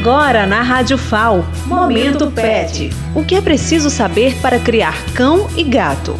Agora na Rádio FAO, Momento Pet. O que é preciso saber para criar cão e gato?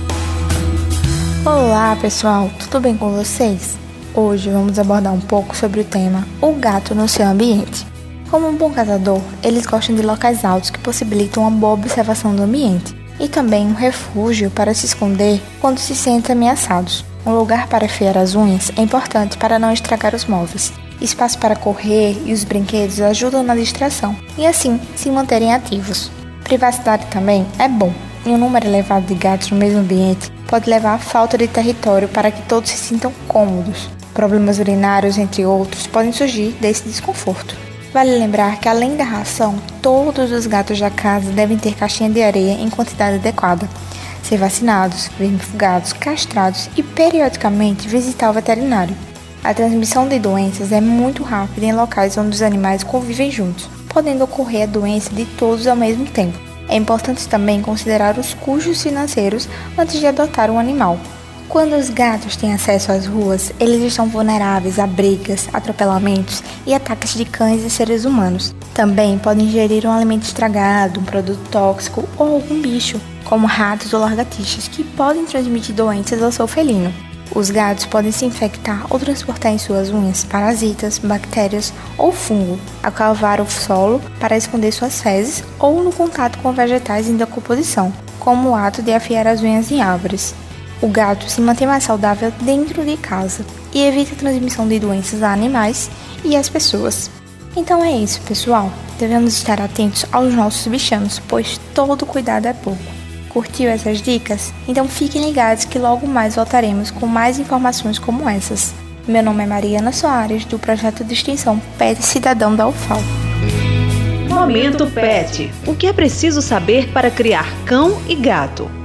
Olá pessoal, tudo bem com vocês? Hoje vamos abordar um pouco sobre o tema O gato no seu ambiente. Como um bom caçador, eles gostam de locais altos que possibilitam uma boa observação do ambiente e também um refúgio para se esconder quando se sentem ameaçados. Um lugar para afiar as unhas é importante para não estragar os móveis. Espaço para correr e os brinquedos ajudam na distração e assim se manterem ativos. Privacidade também é bom, e um número elevado de gatos no mesmo ambiente pode levar à falta de território para que todos se sintam cômodos. Problemas urinários, entre outros, podem surgir desse desconforto. Vale lembrar que, além da ração, todos os gatos da casa devem ter caixinha de areia em quantidade adequada, ser vacinados, vermifugados, castrados e periodicamente visitar o veterinário. A transmissão de doenças é muito rápida em locais onde os animais convivem juntos, podendo ocorrer a doença de todos ao mesmo tempo. É importante também considerar os custos financeiros antes de adotar um animal. Quando os gatos têm acesso às ruas, eles estão vulneráveis a brigas, atropelamentos e ataques de cães e seres humanos. Também podem ingerir um alimento estragado, um produto tóxico ou algum bicho, como ratos ou lagartixas, que podem transmitir doenças ao seu felino. Os gatos podem se infectar ou transportar em suas unhas parasitas, bactérias ou fungo, a cavar o solo para esconder suas fezes ou no contato com vegetais em decomposição, como o ato de afiar as unhas em árvores. O gato se mantém mais saudável dentro de casa e evita a transmissão de doenças a animais e às pessoas. Então é isso, pessoal. Devemos estar atentos aos nossos bichanos, pois todo cuidado é pouco. Curtiu essas dicas? Então fiquem ligados que logo mais voltaremos com mais informações como essas. Meu nome é Mariana Soares, do projeto de extensão Pet Cidadão da UFAL. Momento Pet. O que é preciso saber para criar cão e gato?